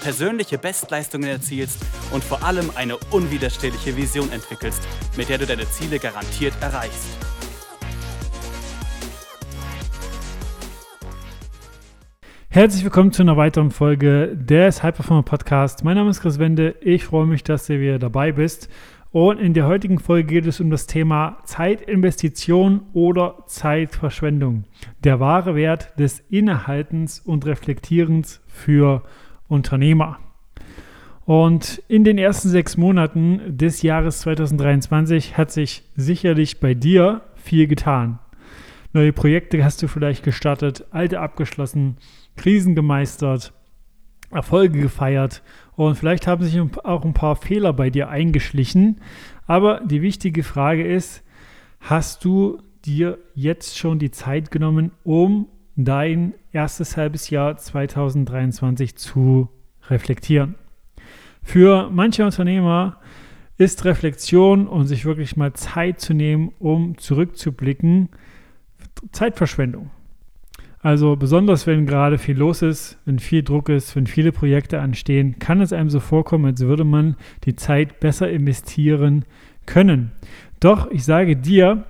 persönliche Bestleistungen erzielst und vor allem eine unwiderstehliche Vision entwickelst, mit der du deine Ziele garantiert erreichst. Herzlich willkommen zu einer weiteren Folge des High Performer Podcast. Mein Name ist Chris Wende. Ich freue mich, dass du wieder dabei bist. Und in der heutigen Folge geht es um das Thema Zeitinvestition oder Zeitverschwendung. Der wahre Wert des Innehaltens und Reflektierens für Unternehmer. Und in den ersten sechs Monaten des Jahres 2023 hat sich sicherlich bei dir viel getan. Neue Projekte hast du vielleicht gestartet, alte abgeschlossen, Krisen gemeistert, Erfolge gefeiert und vielleicht haben sich auch ein paar Fehler bei dir eingeschlichen. Aber die wichtige Frage ist, hast du dir jetzt schon die Zeit genommen, um dein erstes halbes Jahr 2023 zu reflektieren. Für manche Unternehmer ist Reflexion und sich wirklich mal Zeit zu nehmen, um zurückzublicken, Zeitverschwendung. Also besonders wenn gerade viel los ist, wenn viel Druck ist, wenn viele Projekte anstehen, kann es einem so vorkommen, als würde man die Zeit besser investieren können. Doch ich sage dir,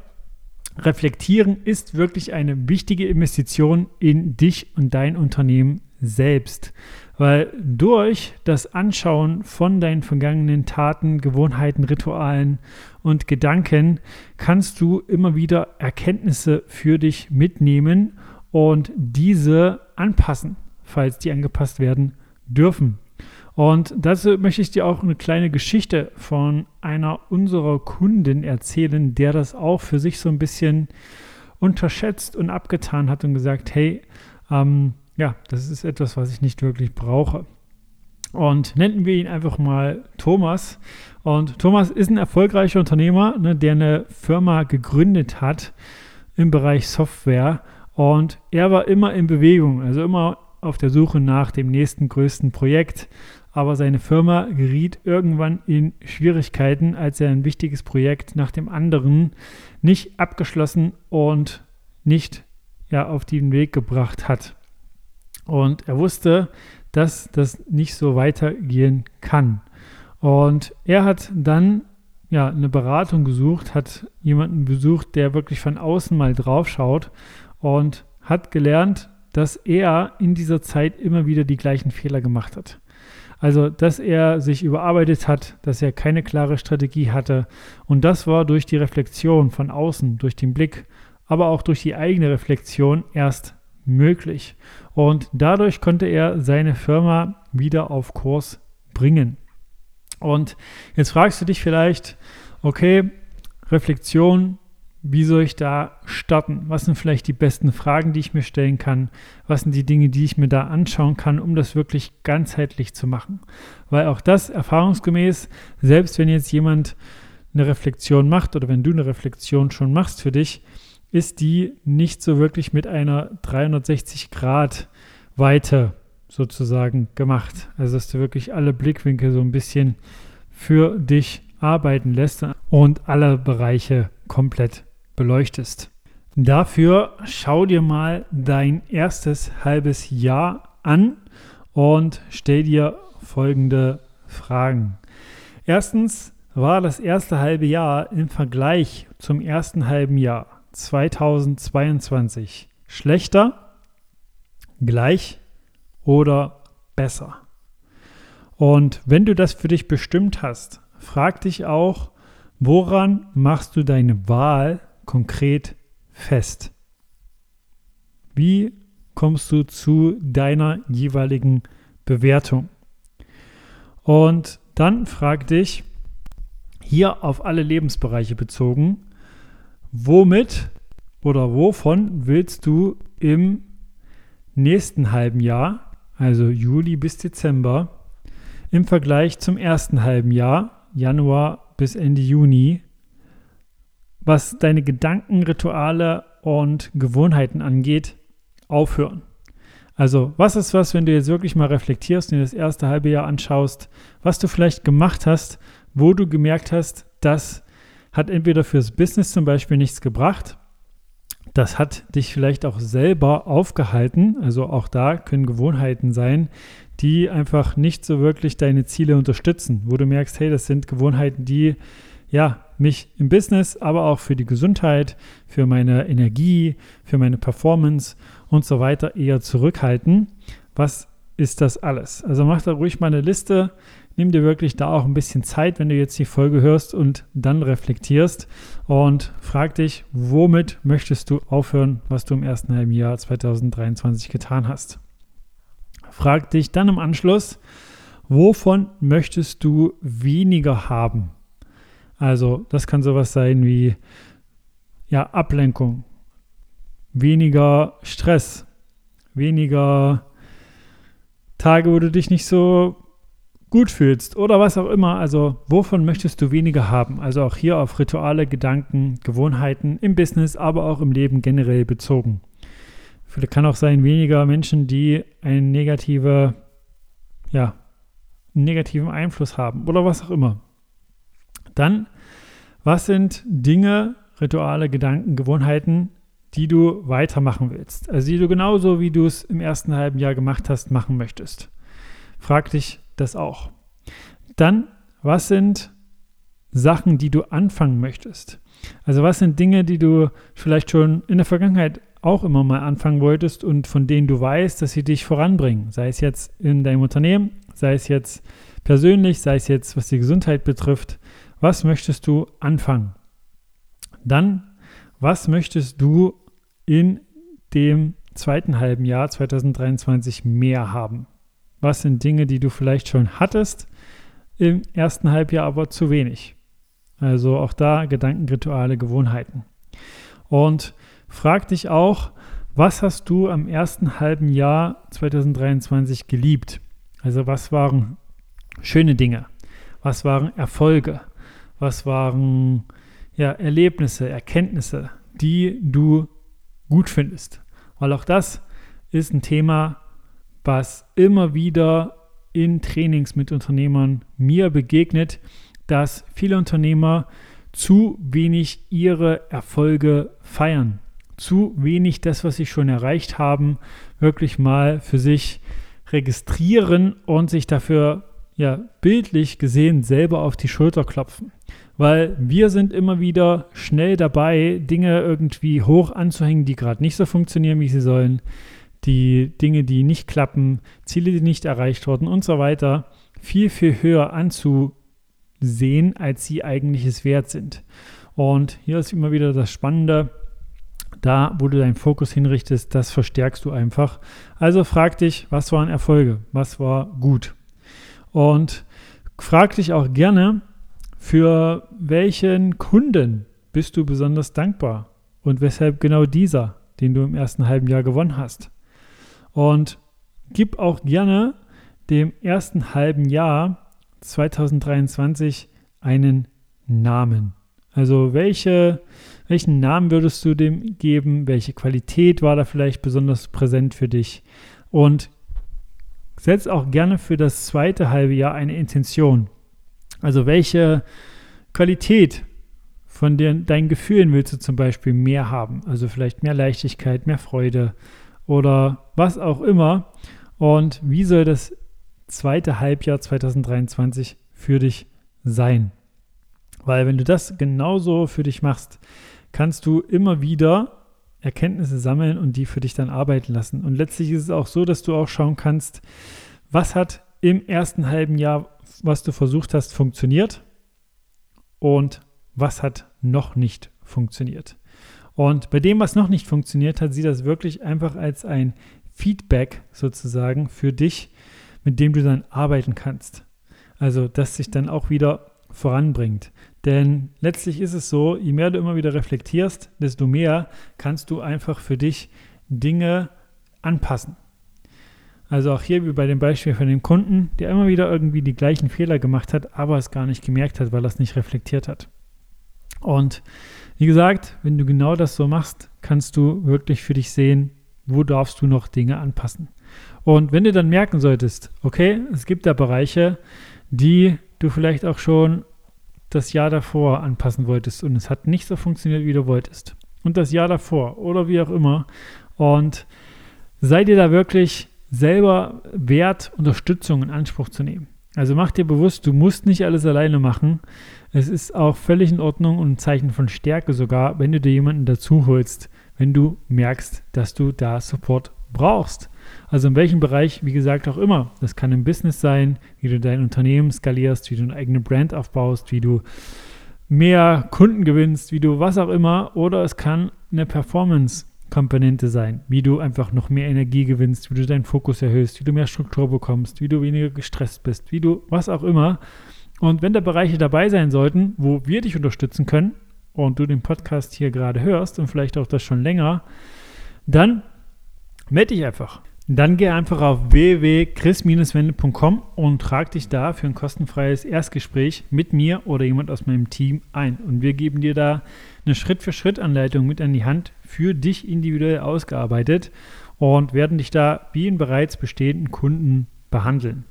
Reflektieren ist wirklich eine wichtige Investition in dich und dein Unternehmen selbst, weil durch das Anschauen von deinen vergangenen Taten, Gewohnheiten, Ritualen und Gedanken kannst du immer wieder Erkenntnisse für dich mitnehmen und diese anpassen, falls die angepasst werden dürfen. Und dazu möchte ich dir auch eine kleine Geschichte von einer unserer Kunden erzählen, der das auch für sich so ein bisschen unterschätzt und abgetan hat und gesagt, hey, ähm, ja, das ist etwas, was ich nicht wirklich brauche. Und nennen wir ihn einfach mal Thomas. Und Thomas ist ein erfolgreicher Unternehmer, ne, der eine Firma gegründet hat im Bereich Software. Und er war immer in Bewegung, also immer auf der Suche nach dem nächsten größten Projekt aber seine Firma geriet irgendwann in Schwierigkeiten, als er ein wichtiges Projekt nach dem anderen nicht abgeschlossen und nicht ja, auf den Weg gebracht hat. Und er wusste, dass das nicht so weitergehen kann. Und er hat dann ja, eine Beratung gesucht, hat jemanden besucht, der wirklich von außen mal drauf schaut und hat gelernt, dass er in dieser Zeit immer wieder die gleichen Fehler gemacht hat. Also, dass er sich überarbeitet hat, dass er keine klare Strategie hatte. Und das war durch die Reflexion von außen, durch den Blick, aber auch durch die eigene Reflexion erst möglich. Und dadurch konnte er seine Firma wieder auf Kurs bringen. Und jetzt fragst du dich vielleicht, okay, Reflexion, wie soll ich da starten? Was sind vielleicht die besten Fragen, die ich mir stellen kann? Was sind die Dinge, die ich mir da anschauen kann, um das wirklich ganzheitlich zu machen? Weil auch das erfahrungsgemäß, selbst wenn jetzt jemand eine Reflexion macht oder wenn du eine Reflexion schon machst für dich, ist die nicht so wirklich mit einer 360 Grad Weite sozusagen gemacht. Also dass du wirklich alle Blickwinkel so ein bisschen für dich arbeiten lässt und alle Bereiche komplett beleuchtest. Dafür schau dir mal dein erstes halbes Jahr an und stell dir folgende Fragen. Erstens, war das erste halbe Jahr im Vergleich zum ersten halben Jahr 2022 schlechter, gleich oder besser? Und wenn du das für dich bestimmt hast, frag dich auch, woran machst du deine Wahl konkret fest? Wie kommst du zu deiner jeweiligen Bewertung? Und dann frag dich, hier auf alle Lebensbereiche bezogen, womit oder wovon willst du im nächsten halben Jahr, also Juli bis Dezember, im Vergleich zum ersten halben Jahr, Januar bis Ende Juni, was deine Gedanken, Rituale und Gewohnheiten angeht, aufhören. Also, was ist was, wenn du jetzt wirklich mal reflektierst und dir das erste halbe Jahr anschaust, was du vielleicht gemacht hast, wo du gemerkt hast, das hat entweder fürs Business zum Beispiel nichts gebracht, das hat dich vielleicht auch selber aufgehalten, also auch da können Gewohnheiten sein, die einfach nicht so wirklich deine Ziele unterstützen, wo du merkst, hey, das sind Gewohnheiten, die ja mich im Business, aber auch für die Gesundheit, für meine Energie, für meine Performance und so weiter eher zurückhalten. Was ist das alles? Also mach da ruhig mal eine Liste. Nimm dir wirklich da auch ein bisschen Zeit, wenn du jetzt die Folge hörst und dann reflektierst und frag dich, womit möchtest du aufhören, was du im ersten halben Jahr 2023 getan hast. Frag dich dann im Anschluss, wovon möchtest du weniger haben? Also, das kann sowas sein wie ja, Ablenkung, weniger Stress, weniger Tage, wo du dich nicht so gut fühlst oder was auch immer. Also, wovon möchtest du weniger haben? Also auch hier auf Rituale, Gedanken, Gewohnheiten im Business, aber auch im Leben generell bezogen. Vielleicht kann auch sein, weniger Menschen, die einen negative, ja, einen negativen Einfluss haben oder was auch immer. Dann, was sind Dinge, Rituale, Gedanken, Gewohnheiten, die du weitermachen willst. Also die du genauso, wie du es im ersten halben Jahr gemacht hast, machen möchtest. Frag dich das auch. Dann, was sind Sachen, die du anfangen möchtest? Also was sind Dinge, die du vielleicht schon in der Vergangenheit auch immer mal anfangen wolltest und von denen du weißt, dass sie dich voranbringen? Sei es jetzt in deinem Unternehmen, sei es jetzt persönlich, sei es jetzt, was die Gesundheit betrifft. Was möchtest du anfangen? Dann was möchtest du in dem zweiten halben Jahr 2023 mehr haben? Was sind Dinge, die du vielleicht schon hattest im ersten Halbjahr, aber zu wenig? Also auch da Gedankenrituale, Gewohnheiten. Und frag dich auch, was hast du am ersten halben Jahr 2023 geliebt? Also was waren schöne Dinge? Was waren Erfolge? Was waren ja, Erlebnisse, Erkenntnisse, die du gut findest. Weil auch das ist ein Thema, was immer wieder in Trainings mit Unternehmern mir begegnet, dass viele Unternehmer zu wenig ihre Erfolge feiern, zu wenig das, was sie schon erreicht haben, wirklich mal für sich registrieren und sich dafür ja bildlich gesehen selber auf die Schulter klopfen weil wir sind immer wieder schnell dabei, Dinge irgendwie hoch anzuhängen, die gerade nicht so funktionieren, wie sie sollen, die Dinge, die nicht klappen, Ziele, die nicht erreicht wurden und so weiter, viel, viel höher anzusehen, als sie eigentlich es wert sind. Und hier ist immer wieder das Spannende, da, wo du deinen Fokus hinrichtest, das verstärkst du einfach. Also frag dich, was waren Erfolge? Was war gut? Und frag dich auch gerne, für welchen Kunden bist du besonders dankbar und weshalb genau dieser, den du im ersten halben Jahr gewonnen hast? Und gib auch gerne dem ersten halben Jahr 2023 einen Namen. Also welche, welchen Namen würdest du dem geben? Welche Qualität war da vielleicht besonders präsent für dich? Und setz auch gerne für das zweite halbe Jahr eine Intention. Also welche Qualität von den, deinen Gefühlen willst du zum Beispiel mehr haben? Also vielleicht mehr Leichtigkeit, mehr Freude oder was auch immer. Und wie soll das zweite Halbjahr 2023 für dich sein? Weil wenn du das genauso für dich machst, kannst du immer wieder Erkenntnisse sammeln und die für dich dann arbeiten lassen. Und letztlich ist es auch so, dass du auch schauen kannst, was hat im ersten halben Jahr was du versucht hast, funktioniert und was hat noch nicht funktioniert. Und bei dem, was noch nicht funktioniert hat, sieh das wirklich einfach als ein Feedback sozusagen für dich, mit dem du dann arbeiten kannst. Also, das sich dann auch wieder voranbringt. Denn letztlich ist es so, je mehr du immer wieder reflektierst, desto mehr kannst du einfach für dich Dinge anpassen. Also auch hier wie bei dem Beispiel von dem Kunden, der immer wieder irgendwie die gleichen Fehler gemacht hat, aber es gar nicht gemerkt hat, weil er es nicht reflektiert hat. Und Wie gesagt, wenn du genau das so machst, kannst du wirklich für dich sehen, wo darfst du noch Dinge anpassen. Und wenn du dann merken solltest, okay, es gibt da Bereiche, die du vielleicht auch schon das Jahr davor anpassen wolltest und es hat nicht so funktioniert, wie du wolltest. Und das Jahr davor oder wie auch immer. Und sei dir da wirklich selber wert, Unterstützung in Anspruch zu nehmen. Also mach dir bewusst, du musst nicht alles alleine machen. Es ist auch völlig in Ordnung und ein Zeichen von Stärke sogar, wenn du dir jemanden dazu holst, wenn du merkst, dass du da Support brauchst. Also in welchem Bereich, wie gesagt, auch immer. Das kann im Business sein, wie du dein Unternehmen skalierst, wie du eine eigene Brand aufbaust, wie du mehr Kunden gewinnst, wie du was auch immer. Oder es kann eine Performance-Komponente sein, wie du einfach noch mehr Energie gewinnst, wie du deinen Fokus erhöhst, wie du mehr Struktur bekommst, wie du weniger gestresst bist, wie du was auch immer. Und wenn da Bereiche dabei sein sollten, wo wir dich unterstützen können und du den Podcast hier gerade hörst und vielleicht auch das schon länger, dann melde dich einfach. Dann geh einfach auf www.chris-wende.com und trag dich da für ein kostenfreies Erstgespräch mit mir oder jemand aus meinem Team ein. Und wir geben dir da eine Schritt-für-Schritt-Anleitung mit an die Hand, für dich individuell ausgearbeitet und werden dich da wie in bereits bestehenden Kunden behandeln.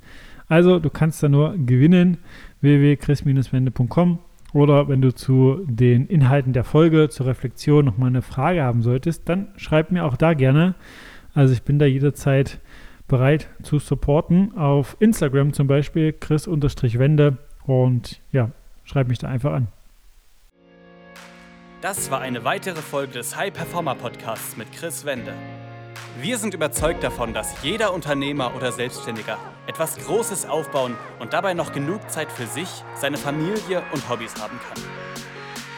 Also du kannst da nur gewinnen, www.chris-wende.com oder wenn du zu den Inhalten der Folge, zur Reflexion nochmal eine Frage haben solltest, dann schreib mir auch da gerne. Also ich bin da jederzeit bereit zu supporten. Auf Instagram zum Beispiel chris-wende und ja, schreib mich da einfach an. Das war eine weitere Folge des High Performer Podcasts mit Chris Wende. Wir sind überzeugt davon, dass jeder Unternehmer oder Selbstständiger etwas Großes aufbauen und dabei noch genug Zeit für sich, seine Familie und Hobbys haben kann.